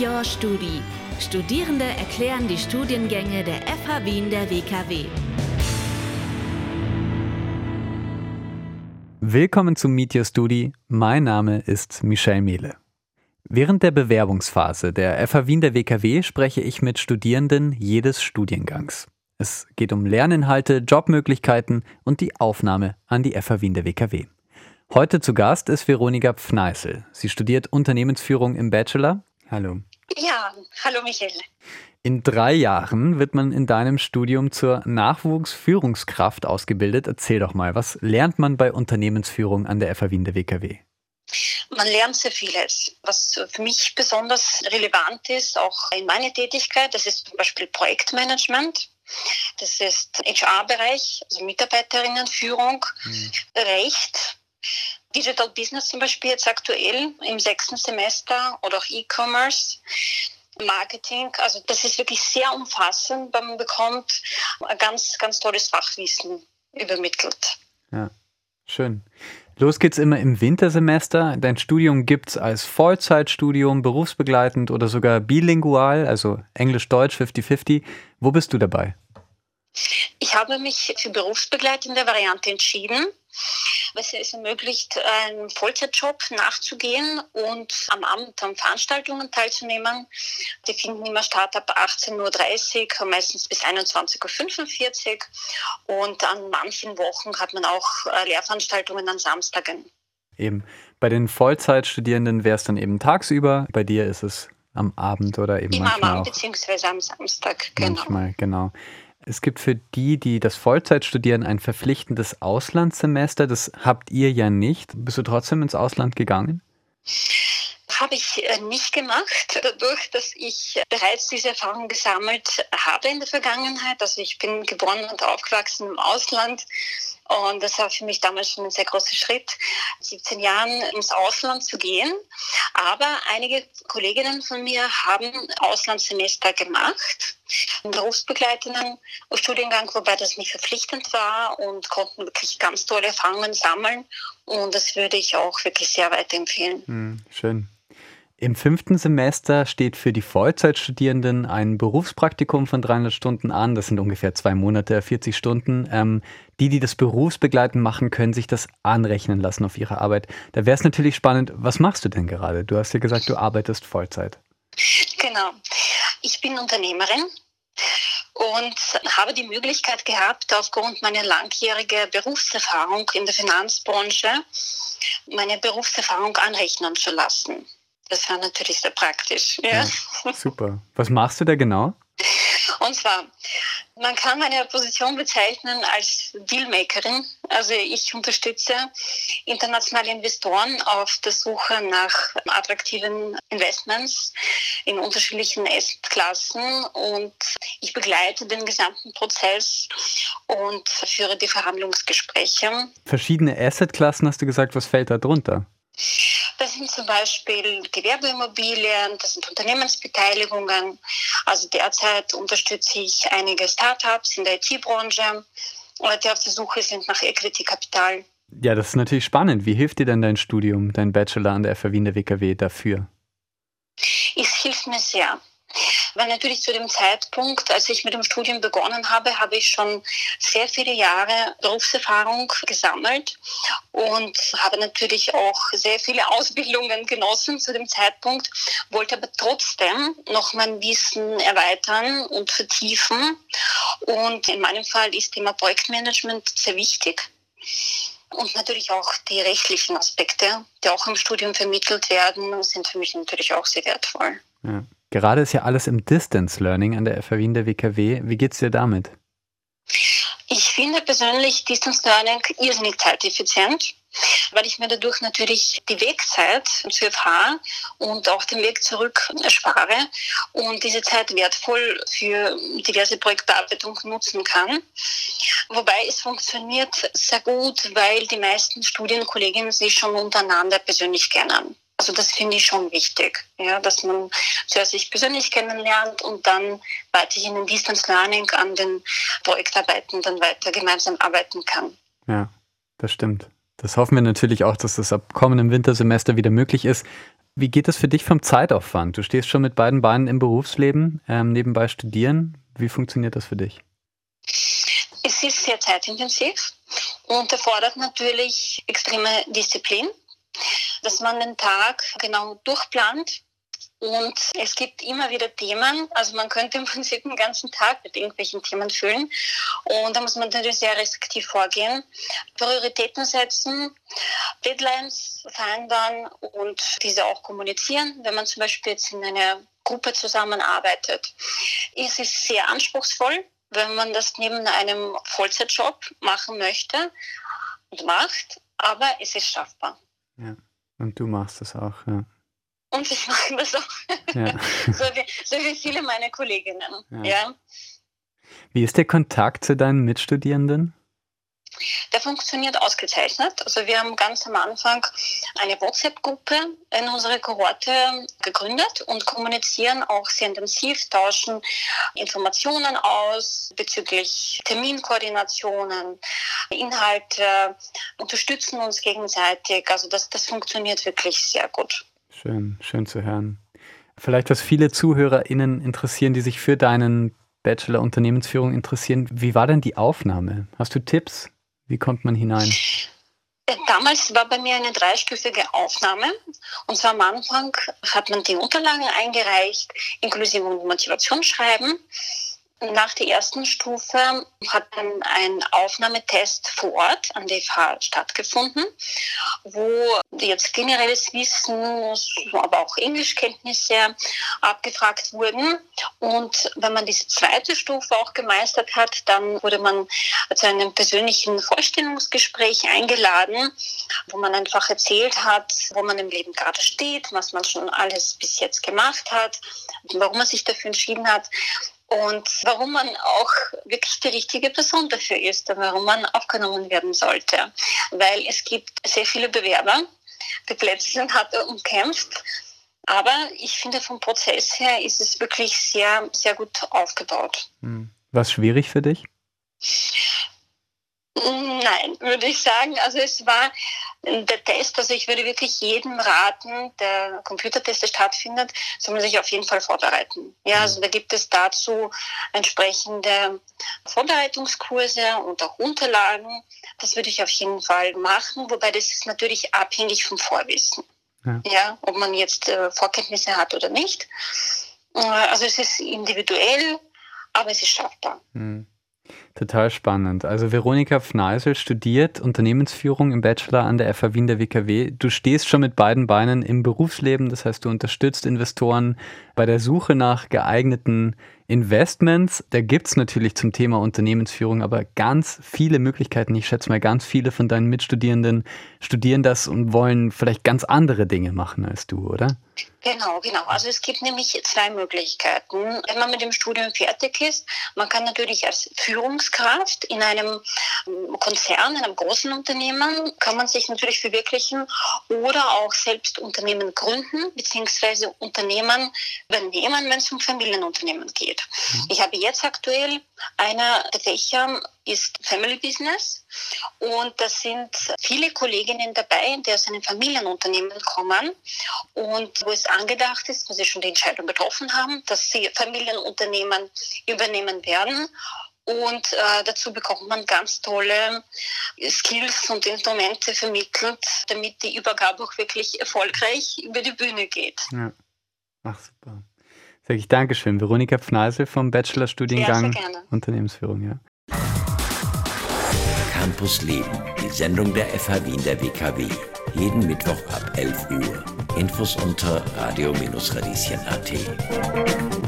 Your Studi. Studierende erklären die Studiengänge der FH Wien der WKW. Willkommen zum Meet Your Studi. Mein Name ist Michel Mehle. Während der Bewerbungsphase der FH Wien der WKW spreche ich mit Studierenden jedes Studiengangs. Es geht um Lerninhalte, Jobmöglichkeiten und die Aufnahme an die FH Wien der WKW. Heute zu Gast ist Veronika Pfneißel. Sie studiert Unternehmensführung im Bachelor. Hallo. Ja, hallo Michael. In drei Jahren wird man in deinem Studium zur Nachwuchsführungskraft ausgebildet. Erzähl doch mal, was lernt man bei Unternehmensführung an der FH Wien der WKW? Man lernt sehr vieles. Was für mich besonders relevant ist, auch in meiner Tätigkeit, das ist zum Beispiel Projektmanagement. Das ist HR-Bereich, also Mitarbeiterinnenführung, mhm. Recht, Digital Business zum Beispiel jetzt aktuell im sechsten Semester oder auch E-Commerce. Marketing, also das ist wirklich sehr umfassend. Man bekommt ein ganz, ganz tolles Fachwissen übermittelt. Ja, schön. Los geht's immer im Wintersemester. Dein Studium gibt's als Vollzeitstudium, berufsbegleitend oder sogar bilingual, also Englisch-Deutsch 50-50. Wo bist du dabei? Ich habe mich für berufsbegleitende Variante entschieden was es ermöglicht, einen Vollzeitjob nachzugehen und am Abend an Veranstaltungen teilzunehmen. Die finden immer statt ab 18.30 Uhr, meistens bis 21.45 Uhr. Und an manchen Wochen hat man auch äh, Lehrveranstaltungen an Samstagen. Eben. Bei den Vollzeitstudierenden wäre es dann eben tagsüber. Bei dir ist es am Abend oder eben Immer manchmal am Abend beziehungsweise am Samstag, genau. Manchmal, genau. Es gibt für die, die das Vollzeit studieren, ein verpflichtendes Auslandssemester. Das habt ihr ja nicht. Bist du trotzdem ins Ausland gegangen? Habe ich äh, nicht gemacht, dadurch, dass ich bereits diese Erfahrung gesammelt habe in der Vergangenheit. Also ich bin geboren und aufgewachsen im Ausland und das war für mich damals schon ein sehr großer Schritt, 17 Jahren ins Ausland zu gehen. Aber einige Kolleginnen von mir haben Auslandssemester gemacht, einen berufsbegleitenden Studiengang, wobei das nicht verpflichtend war und konnten wirklich ganz tolle Erfahrungen sammeln. Und das würde ich auch wirklich sehr weiterempfehlen. Hm, schön. Im fünften Semester steht für die Vollzeitstudierenden ein Berufspraktikum von 300 Stunden an. Das sind ungefähr zwei Monate, 40 Stunden. Ähm, die, die das berufsbegleitend machen, können sich das anrechnen lassen auf ihre Arbeit. Da wäre es natürlich spannend, was machst du denn gerade? Du hast ja gesagt, du arbeitest Vollzeit. Genau. Ich bin Unternehmerin und habe die Möglichkeit gehabt, aufgrund meiner langjährigen Berufserfahrung in der Finanzbranche meine Berufserfahrung anrechnen zu lassen. Das war natürlich sehr praktisch. Ja. ja. super. Was machst du da genau? Und zwar, man kann meine Position bezeichnen als Dealmakerin. Also ich unterstütze internationale Investoren auf der Suche nach attraktiven Investments in unterschiedlichen Assetklassen und ich begleite den gesamten Prozess und führe die Verhandlungsgespräche. Verschiedene Assetklassen hast du gesagt, was fällt da drunter? Das sind zum Beispiel Gewerbeimmobilien, das sind Unternehmensbeteiligungen. Also derzeit unterstütze ich einige Startups in der IT-Branche, die auf der Suche sind nach Equity-Kapital. Ja, das ist natürlich spannend. Wie hilft dir denn dein Studium, dein Bachelor an der FH Wien der WKW dafür? Es hilft mir sehr. Weil natürlich zu dem Zeitpunkt, als ich mit dem Studium begonnen habe, habe ich schon sehr viele Jahre Berufserfahrung gesammelt und habe natürlich auch sehr viele Ausbildungen genossen zu dem Zeitpunkt, wollte aber trotzdem noch mein Wissen erweitern und vertiefen. Und in meinem Fall ist Thema Projektmanagement sehr wichtig. Und natürlich auch die rechtlichen Aspekte, die auch im Studium vermittelt werden, sind für mich natürlich auch sehr wertvoll. Ja. Gerade ist ja alles im Distance Learning an der FAW in der WKW. Wie geht's dir damit? Ich finde persönlich Distance Learning irrsinnig zeiteffizient, weil ich mir dadurch natürlich die Wegzeit zur FH und auch den Weg zurück erspare und diese Zeit wertvoll für diverse Projektbearbeitung nutzen kann. Wobei es funktioniert sehr gut, weil die meisten Studienkolleginnen sich schon untereinander persönlich kennen. Also das finde ich schon wichtig, ja, dass man zuerst sich persönlich kennenlernt und dann weiterhin in Distance Learning an den Projektarbeiten dann weiter gemeinsam arbeiten kann. Ja, das stimmt. Das hoffen wir natürlich auch, dass das ab kommendem Wintersemester wieder möglich ist. Wie geht das für dich vom Zeitaufwand? Du stehst schon mit beiden Beinen im Berufsleben, ähm, nebenbei studieren. Wie funktioniert das für dich? Es ist sehr zeitintensiv und erfordert natürlich extreme Disziplin, dass man den Tag genau durchplant und es gibt immer wieder Themen, also man könnte im Prinzip den ganzen Tag mit irgendwelchen Themen füllen. Und da muss man natürlich sehr restriktiv vorgehen, Prioritäten setzen, Deadlines vereinbaren und diese auch kommunizieren. Wenn man zum Beispiel jetzt in einer Gruppe zusammenarbeitet, ist es sehr anspruchsvoll, wenn man das neben einem Vollzeitjob machen möchte und macht, aber es ist schaffbar. Ja, und du machst es auch, ja. Und ich mache das auch. Ja. so, wie, so, wie, viele meiner Kolleginnen. Ja. ja. Wie ist der Kontakt zu deinen Mitstudierenden? Der funktioniert ausgezeichnet. Also wir haben ganz am Anfang eine WhatsApp-Gruppe in unserer Kohorte gegründet und kommunizieren auch sehr intensiv, tauschen Informationen aus bezüglich Terminkoordinationen, Inhalte, unterstützen uns gegenseitig. Also das, das funktioniert wirklich sehr gut. Schön, schön zu hören. Vielleicht, was viele ZuhörerInnen interessieren, die sich für deinen Bachelor Unternehmensführung interessieren. Wie war denn die Aufnahme? Hast du Tipps? Wie kommt man hinein? Äh, damals war bei mir eine dreistufige Aufnahme. Und zwar am Anfang hat man die Unterlagen eingereicht, inklusive Motivationsschreiben. Nach der ersten Stufe hat dann ein Aufnahmetest vor Ort an der FH stattgefunden, wo jetzt generelles Wissen, aber auch Englischkenntnisse abgefragt wurden. Und wenn man diese zweite Stufe auch gemeistert hat, dann wurde man zu einem persönlichen Vorstellungsgespräch eingeladen, wo man einfach erzählt hat, wo man im Leben gerade steht, was man schon alles bis jetzt gemacht hat, warum man sich dafür entschieden hat und warum man auch wirklich die richtige Person dafür ist und warum man aufgenommen werden sollte. Weil es gibt sehr viele Bewerber, die Plätze sind hart umkämpft. Aber ich finde, vom Prozess her ist es wirklich sehr, sehr gut aufgebaut. Hm. Was schwierig für dich? Nein, würde ich sagen. Also es war der Test, also ich würde wirklich jedem raten, der Computertest stattfindet, soll man sich auf jeden Fall vorbereiten. Ja, mhm. also da gibt es dazu entsprechende Vorbereitungskurse und auch Unterlagen. Das würde ich auf jeden Fall machen, wobei das ist natürlich abhängig vom Vorwissen. Ja, ja ob man jetzt äh, Vorkenntnisse hat oder nicht. Äh, also es ist individuell, aber es ist schaffbar. Mhm. Total spannend. Also Veronika Fneisel studiert Unternehmensführung im Bachelor an der FH Wien der WKW. Du stehst schon mit beiden Beinen im Berufsleben, das heißt, du unterstützt Investoren bei der Suche nach geeigneten Investments. Da gibt es natürlich zum Thema Unternehmensführung aber ganz viele Möglichkeiten. Ich schätze mal, ganz viele von deinen Mitstudierenden studieren das und wollen vielleicht ganz andere Dinge machen als du, oder? Genau, genau. Also es gibt nämlich zwei Möglichkeiten. Wenn man mit dem Studium fertig ist, man kann natürlich als Führungskraft in einem ähm, Konzern, in einem großen Unternehmen, kann man sich natürlich verwirklichen oder auch selbst Unternehmen gründen beziehungsweise Unternehmen übernehmen, wenn es um Familienunternehmen geht. Mhm. Ich habe jetzt aktuell einer der Fächer ist Family Business und da sind viele Kolleginnen dabei, die aus einem Familienunternehmen kommen und wo es angedacht ist, wo sie schon die Entscheidung getroffen haben, dass sie Familienunternehmen übernehmen werden. Und äh, dazu bekommt man ganz tolle Skills und Instrumente vermittelt, damit die Übergabe auch wirklich erfolgreich über die Bühne geht. Ja. Ach, super. Sag ich Dankeschön. Veronika Pfneisel vom Bachelorstudiengang ja, Unternehmensführung, ja. Campus Leben, die Sendung der FH Wien der WKW. Jeden Mittwoch ab 11 Uhr. Infos unter radio-radieschen.at.